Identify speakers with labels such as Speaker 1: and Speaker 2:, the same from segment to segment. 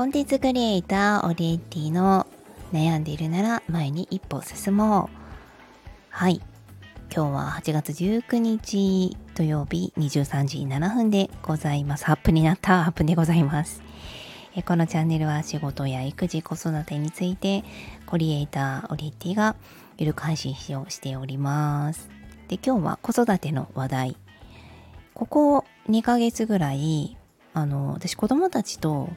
Speaker 1: コンテンツクリエイターオリエンティの悩んでいるなら前に一歩進もう。はい。今日は8月19日土曜日23時7分でございます。アップになったアップでございます。このチャンネルは仕事や育児、子育てについてコリエイターオリエンティがゆるく配信をしております。で、今日は子育ての話題。ここ2ヶ月ぐらい、あの、私子供たちと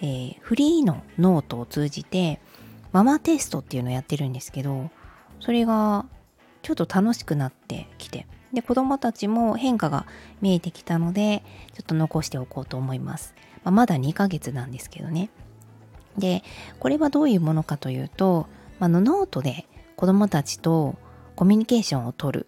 Speaker 1: えー、フリーのノートを通じてママテストっていうのをやってるんですけどそれがちょっと楽しくなってきてで子供たちも変化が見えてきたのでちょっと残しておこうと思います、まあ、まだ2ヶ月なんですけどね。でこれはどういうものかというと、あ、のノートで子供たちとコミュニケーションをとる。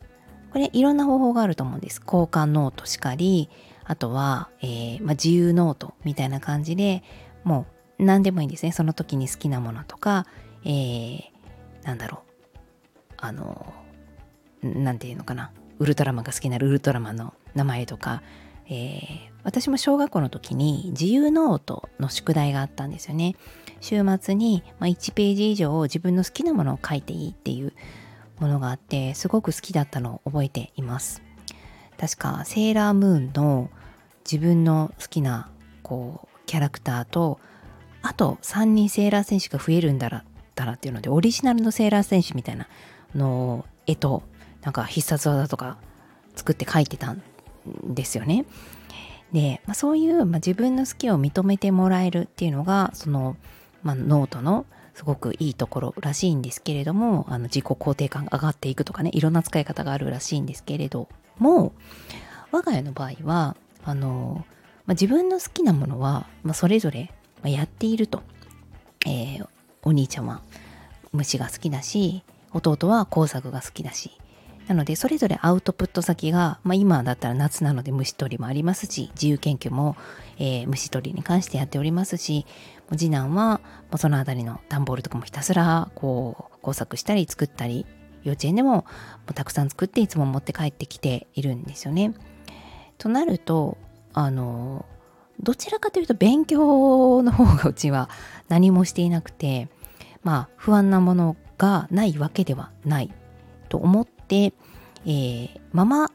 Speaker 1: これいろんな方法があると思うんです。交換ノートしかりあとは、えー、まあ、自由ノートみたいな感じでもう何でもいいんですね。その時に好きなものとか、えー、なんだろう。あの何て言うのかな。ウルトラマンが好きなウルトラマンの名前とか、えー、私も小学校の時に自由ノートの宿題があったんですよね。週末に、ま、1ページ以上自分の好きなものを書いていいっていうものがあってすごく好きだったのを覚えています。確かセーラームーンの自分の好きなこうキャラクターとあと3人セーラー戦士が増えるんだったらっていうのでオリジナルのセーラー戦士みたいなの絵となんか必殺技とか作って書いてたんですよね。で、まあ、そういう、まあ、自分の好きを認めてもらえるっていうのがその、まあ、ノートのすごくいいところらしいんですけれどもあの自己肯定感が上がっていくとかねいろんな使い方があるらしいんですけれども我が家の場合はあのまあ、自分の好きなものは、まあ、それぞれやっていると、えー、お兄ちゃんは虫が好きだし弟は工作が好きだしなのでそれぞれアウトプット先が、まあ、今だったら夏なので虫取りもありますし自由研究も、えー、虫取りに関してやっておりますし次男はその辺りの段ボールとかもひたすらこう工作したり作ったり幼稚園でもたくさん作っていつも持って帰ってきているんですよね。となるとあのどちらかというと勉強の方がうちは何もしていなくてまあ不安なものがないわけではないと思って、えー、ママ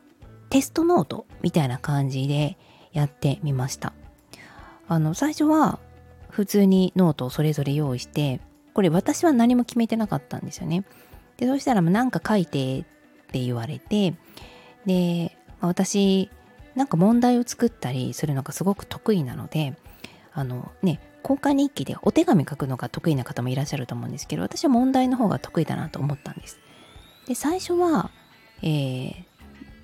Speaker 1: テストノートみたいな感じでやってみました。あの最初は普通にノートをそれぞれ用意してこれ私は何も決めてなかったんですよね。でそしたら何か書いてって言われてで私なんか問題を作ったりするのがすごく得意なのであのね交換日記でお手紙書くのが得意な方もいらっしゃると思うんですけど私は問題の方が得意だなと思ったんです。で最初は、えー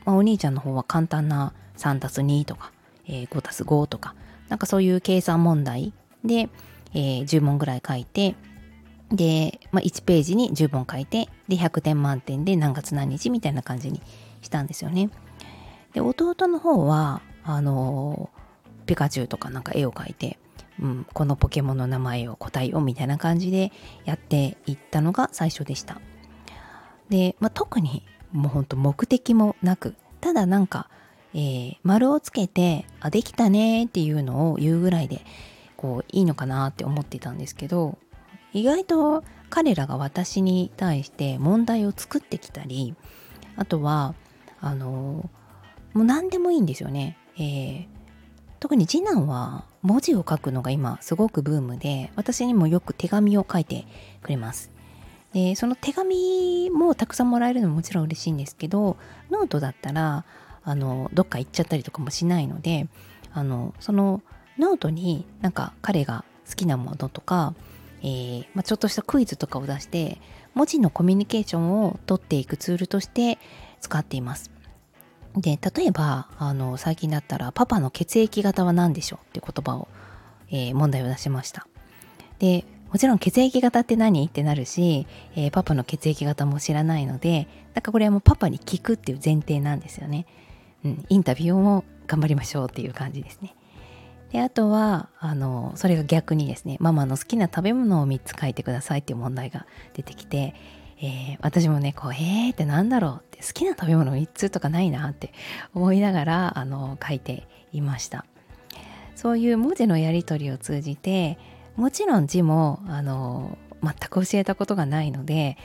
Speaker 1: まあ、お兄ちゃんの方は簡単な 3+2 とか、えー、5+5 とかなんかそういう計算問題で、えー、10問ぐらい書いてで、まあ、1ページに10問書いてで100点満点で何月何日みたいな感じにしたんですよね。で弟の方はあのピカチュウとかなんか絵を描いて、うん、このポケモンの名前を答えようみたいな感じでやっていったのが最初でした。で、まあ、特にもうほんと目的もなくただなんか、えー、丸をつけてあできたねっていうのを言うぐらいでこういいのかなって思ってたんですけど意外と彼らが私に対して問題を作ってきたりあとはあのもう何でもいいんですよね。えー、特に次男は文字を書くのが今すごくブームで私にもよく手紙を書いてくれます。でその手紙もたくさんもらえるのももちろん嬉しいんですけどノートだったらあのどっか行っちゃったりとかもしないのであのそのノートになんか彼が好きなものとか、えーまあ、ちょっとしたクイズとかを出して文字のコミュニケーションを取っていくツールとして使っています。で例えばあの最近だったら「パパの血液型は何でしょう?」っていう言葉を、えー、問題を出しました。でもちろん血液型って何？ってなるし、えー、パパの血液型も知らないのでだからこれはもうパパに聞くっていう前提なんですよね、うん、インタビューも頑張りましょうっていう感じですね。であとはあのそれが逆にですねママの好きな食べ物を3つ書いてくださいっていう問題が出てきてえー、私もねこうえーってなんだろうって好きな食べ物3つとかないなって思いながらあの書いていました。そういう文字のやり取りを通じてもちろん字もあの全く教えたことがないので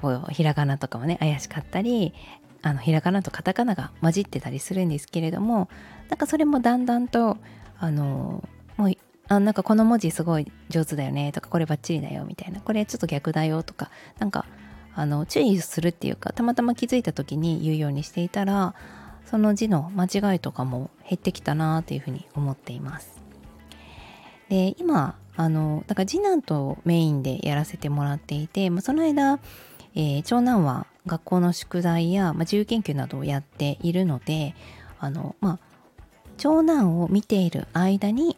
Speaker 1: こうひらがなとかもね怪しかったりあのひらがなとカタカナが混じってたりするんですけれどもなんかそれもだんだんとあのもうあなんかこの文字すごい上手だよねとかこれバッチリだよみたいなこれちょっと逆だよとかなんかあの注意するっていうかたまたま気づいた時に言うようにしていたらその字の間違いとかも減ってきたなというふうに思っています。で今あのだから次男とメインでやらせてもらっていて、まあ、その間、えー、長男は学校の宿題や、まあ、自由研究などをやっているのであの、まあ、長男を見ている間に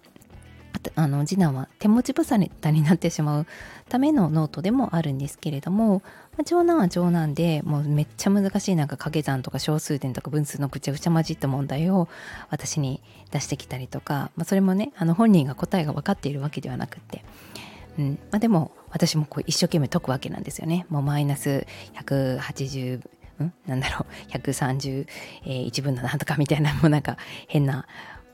Speaker 1: あの次男は手持ち無沙汰になってしまうためのノートでもあるんですけれども、まあ、長男は長男でもうめっちゃ難しいなんか掛け算とか小数点とか分数のぐちゃぐちゃ混じった問題を私に出してきたりとか、まあ、それもねあの本人が答えが分かっているわけではなくって、うん。まあ、でも私もこう一生懸命解くわけなんですよね。もうマイナス180ん？なんだろう。131分のなんとかみたいなもうなんか変な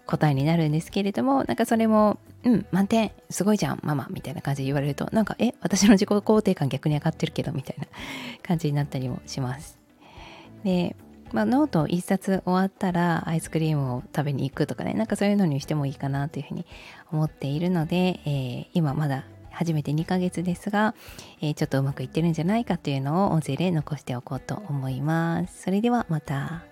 Speaker 1: 答えになるんですけれどもなんかそれも「うん満点すごいじゃんママ」みたいな感じで言われるとなんか「え私の自己肯定感逆に上がってるけど」みたいな 感じになったりもします。でまあ、ノート1冊終わったらアイスクリームを食べに行くとかねなんかそういうのにしてもいいかなというふうに思っているので、えー、今まだ始めて2ヶ月ですが、えー、ちょっとうまくいってるんじゃないかというのを音声で残しておこうと思います。それではまた。